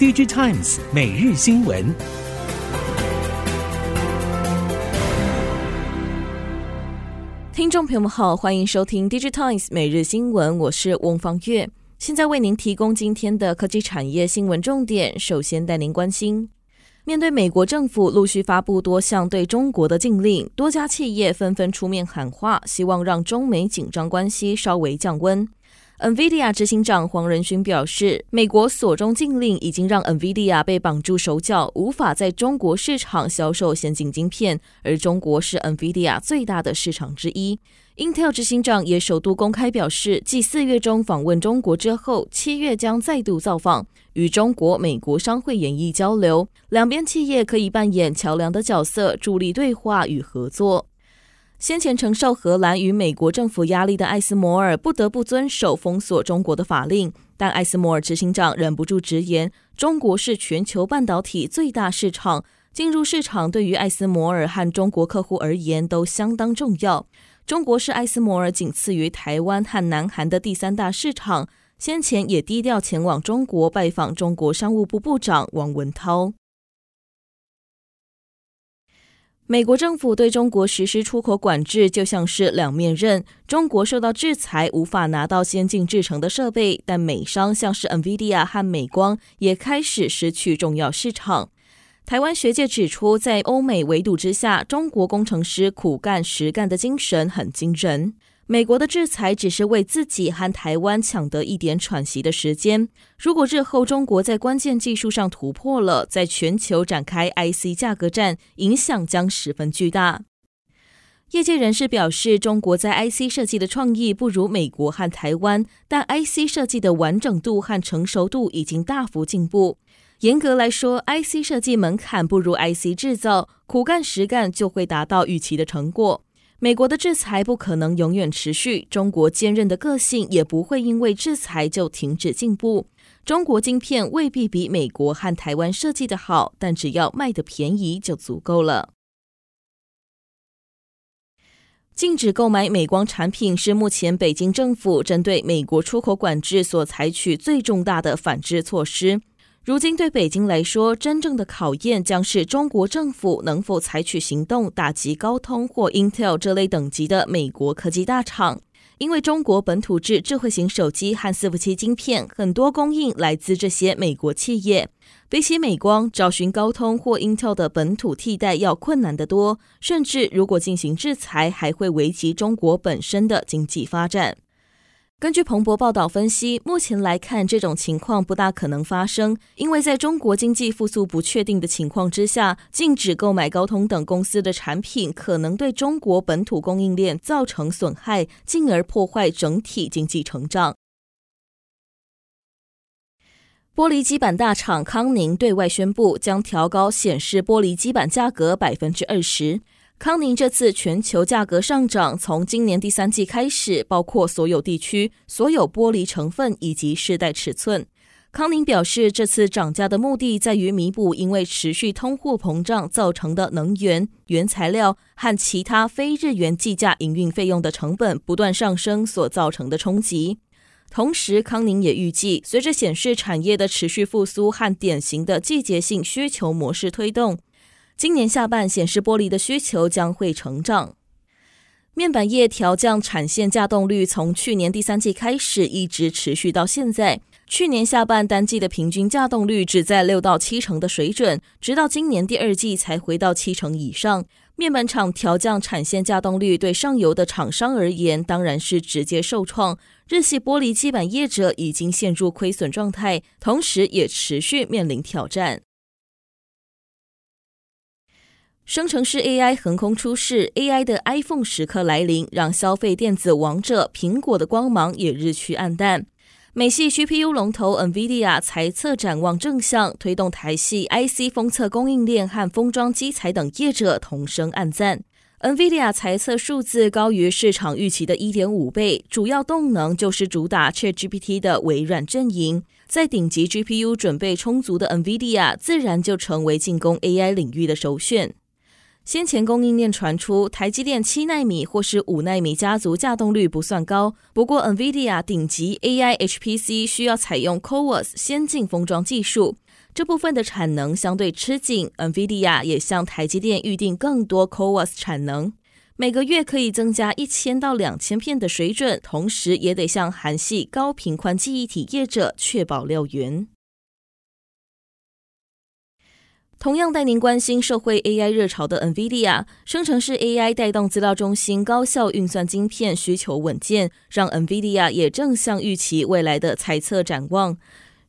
DigiTimes 每日新闻，听众朋友们好，欢迎收听 DigiTimes 每日新闻，我是翁方月，现在为您提供今天的科技产业新闻重点。首先带您关心，面对美国政府陆续发布多项对中国的禁令，多家企业纷纷出面喊话，希望让中美紧张关系稍微降温。NVIDIA 执行长黄仁勋表示，美国锁中禁令已经让 NVIDIA 被绑住手脚，无法在中国市场销售先进晶片，而中国是 NVIDIA 最大的市场之一。Intel 执行长也首度公开表示，继四月中访问中国之后，七月将再度造访，与中国、美国商会研议交流，两边企业可以扮演桥梁的角色，助力对话与合作。先前承受荷兰与美国政府压力的艾斯摩尔不得不遵守封锁中国的法令，但艾斯摩尔执行长忍不住直言，中国是全球半导体最大市场，进入市场对于艾斯摩尔和中国客户而言都相当重要。中国是艾斯摩尔仅次于台湾和南韩的第三大市场，先前也低调前往中国拜访中国商务部部长王文涛。美国政府对中国实施出口管制，就像是两面刃。中国受到制裁，无法拿到先进制成的设备，但美商像是 NVIDIA 和美光也开始失去重要市场。台湾学界指出，在欧美围堵之下，中国工程师苦干实干的精神很惊人。美国的制裁只是为自己和台湾抢得一点喘息的时间。如果日后中国在关键技术上突破了，在全球展开 IC 价格战，影响将十分巨大。业界人士表示，中国在 IC 设计的创意不如美国和台湾，但 IC 设计的完整度和成熟度已经大幅进步。严格来说，IC 设计门槛不如 IC 制造，苦干实干就会达到预期的成果。美国的制裁不可能永远持续，中国坚韧的个性也不会因为制裁就停止进步。中国晶片未必比美国和台湾设计的好，但只要卖的便宜就足够了。禁止购买美光产品是目前北京政府针对美国出口管制所采取最重大的反制措施。如今对北京来说，真正的考验将是中国政府能否采取行动打击高通或 Intel 这类等级的美国科技大厂。因为中国本土制智慧型手机和伺服器晶片，很多供应来自这些美国企业。比起美光，找寻高通或 Intel 的本土替代要困难得多，甚至如果进行制裁，还会危及中国本身的经济发展。根据彭博报道分析，目前来看，这种情况不大可能发生，因为在中国经济复苏不确定的情况之下，禁止购买高通等公司的产品，可能对中国本土供应链造成损害，进而破坏整体经济成长。玻璃基板大厂康宁对外宣布，将调高显示玻璃基板价格百分之二十。康宁这次全球价格上涨，从今年第三季开始，包括所有地区、所有玻璃成分以及世代尺寸。康宁表示，这次涨价的目的在于弥补因为持续通货膨胀造成的能源、原材料和其他非日元计价营运费用的成本不断上升所造成的冲击。同时，康宁也预计，随着显示产业的持续复苏和典型的季节性需求模式推动。今年下半，显示玻璃的需求将会成长。面板业调降产线稼动率，从去年第三季开始，一直持续到现在。去年下半单季的平均稼动率只在六到七成的水准，直到今年第二季才回到七成以上。面板厂调降产线稼动率，对上游的厂商而言，当然是直接受创。日系玻璃基板业者已经陷入亏损状态，同时也持续面临挑战。生成式 AI 横空出世，AI 的 iPhone 时刻来临，让消费电子王者苹果的光芒也日趋黯淡。美系 GPU 龙头 NVIDIA 财测展望正向，推动台系 IC 封测供应链和封装机材等业者同声暗赞。NVIDIA 财测数字高于市场预期的一点五倍，主要动能就是主打 ChatGPT 的微软阵营，在顶级 GPU 准备充足的 NVIDIA，自然就成为进攻 AI 领域的首选。先前供应链传出，台积电七纳米或是五纳米家族稼动率不算高，不过 NVIDIA 顶级 AI HPC 需要采用 CoWoS 先进封装技术，这部分的产能相对吃紧，NVIDIA 也向台积电预定更多 CoWoS 产能，每个月可以增加一千到两千片的水准，同时也得向韩系高频宽记忆体业者确保料源。同样带您关心社会 AI 热潮的 NVIDIA，生成式 AI 带动资料中心高效运算晶片需求稳健，让 NVIDIA 也正向预期未来的财测展望。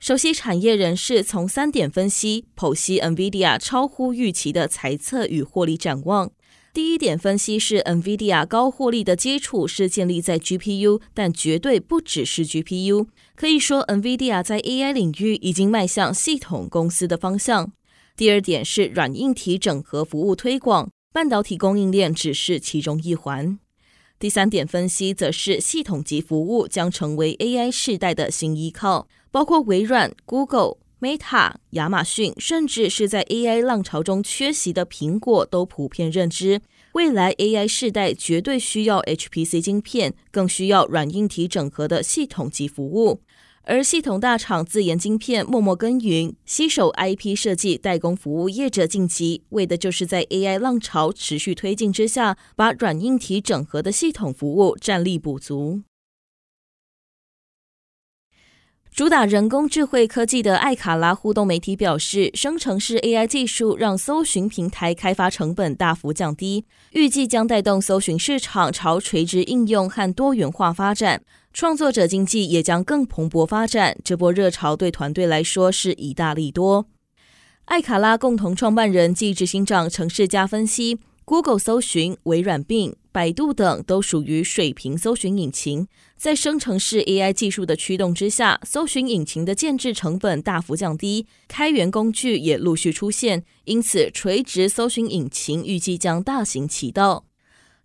首席产业人士从三点分析剖析 NVIDIA 超乎预期的财测与获利展望。第一点分析是 NVIDIA 高获利的基础是建立在 GPU，但绝对不只是 GPU。可以说，NVIDIA 在 AI 领域已经迈向系统公司的方向。第二点是软硬体整合服务推广，半导体供应链只是其中一环。第三点分析则是系统级服务将成为 AI 世代的新依靠，包括微软、Google、Meta、亚马逊，甚至是在 AI 浪潮中缺席的苹果，都普遍认知，未来 AI 世代绝对需要 HPC 晶片，更需要软硬体整合的系统级服务。而系统大厂自研晶片默默耕耘，携手 IP 设计代工服务业者晋级，为的就是在 AI 浪潮持续推进之下，把软硬体整合的系统服务战力补足。主打人工智慧科技的艾卡拉互动媒体表示，生成式 AI 技术让搜寻平台开发成本大幅降低，预计将带动搜寻市场朝垂直应用和多元化发展，创作者经济也将更蓬勃发展。这波热潮对团队来说是一大利多。艾卡拉共同创办人暨执行长程世嘉分析。Google 搜寻、微软并、百度等都属于水平搜寻引擎，在生成式 AI 技术的驱动之下，搜寻引擎的建置成本大幅降低，开源工具也陆续出现，因此垂直搜寻引擎预计将大行其道。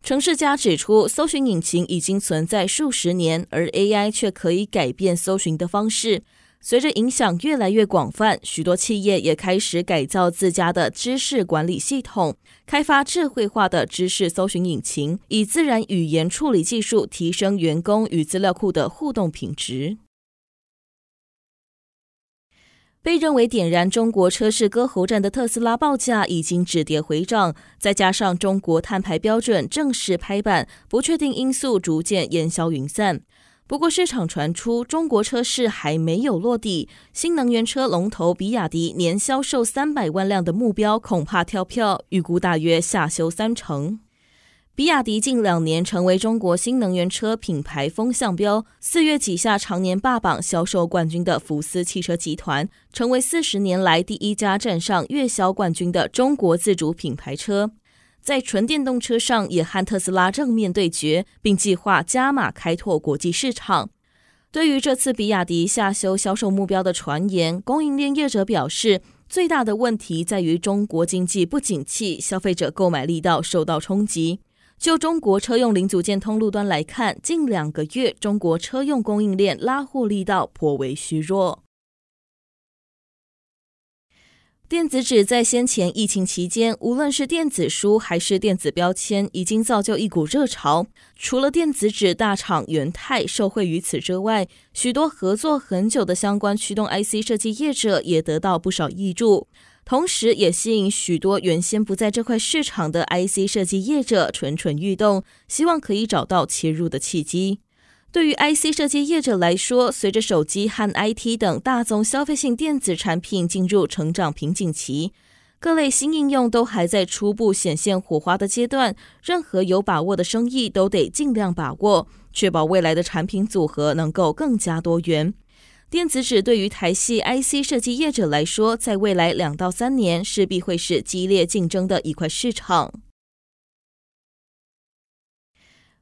城市家指出，搜寻引擎已经存在数十年，而 AI 却可以改变搜寻的方式。随着影响越来越广泛，许多企业也开始改造自家的知识管理系统，开发智慧化的知识搜寻引擎，以自然语言处理技术提升员工与资料库的互动品质。被认为点燃中国车市割喉战的特斯拉报价已经止跌回涨，再加上中国碳排标准正式拍板，不确定因素逐渐烟消云散。不过，市场传出中国车市还没有落地，新能源车龙头比亚迪年销售三百万辆的目标恐怕跳票，预估大约下修三成。比亚迪近两年成为中国新能源车品牌风向标，四月挤下常年霸榜销售冠军的福斯汽车集团，成为四十年来第一家站上月销冠军的中国自主品牌车。在纯电动车上也和特斯拉正面对决，并计划加码开拓国际市场。对于这次比亚迪下修销售目标的传言，供应链业者表示，最大的问题在于中国经济不景气，消费者购买力道受到冲击。就中国车用零组件通路端来看，近两个月中国车用供应链拉货力道颇为虚弱。电子纸在先前疫情期间，无论是电子书还是电子标签，已经造就一股热潮。除了电子纸大厂元太受惠于此之外，许多合作很久的相关驱动 IC 设计业者也得到不少挹注，同时也吸引许多原先不在这块市场的 IC 设计业者蠢蠢欲动，希望可以找到切入的契机。对于 IC 设计业者来说，随着手机和 IT 等大宗消费性电子产品进入成长瓶颈期，各类新应用都还在初步显现火花的阶段。任何有把握的生意都得尽量把握，确保未来的产品组合能够更加多元。电子纸对于台系 IC 设计业者来说，在未来两到三年势必会是激烈竞争的一块市场。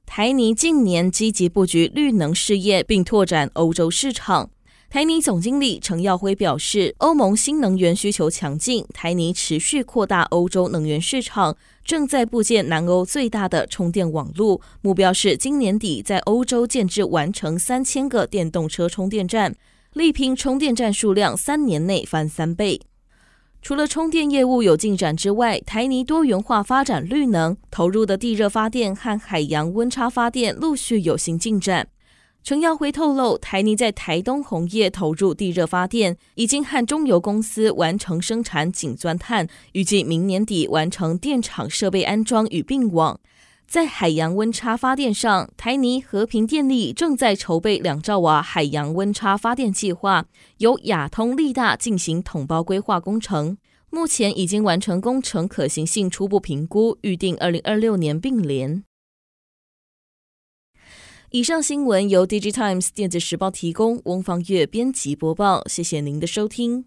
台泥近年积极布局绿能事业，并拓展欧洲市场。台泥总经理程耀辉表示，欧盟新能源需求强劲，台泥持续扩大欧洲能源市场，正在布建南欧最大的充电网络，目标是今年底在欧洲建置完成三千个电动车充电站，力拼充电站数量三年内翻三倍。除了充电业务有进展之外，台泥多元化发展绿能，投入的地热发电和海洋温差发电陆续有新进展。程耀辉透露，台泥在台东红叶投入地热发电，已经和中油公司完成生产井钻探，预计明年底完成电厂设备安装与并网。在海洋温差发电上，台泥和平电力正在筹备两兆瓦海洋温差发电计划，由亚通力大进行统包规划工程，目前已经完成工程可行性初步评估，预定二零二六年并联。以上新闻由《DigiTimes 电子时报》提供，翁方月编辑播报。谢谢您的收听。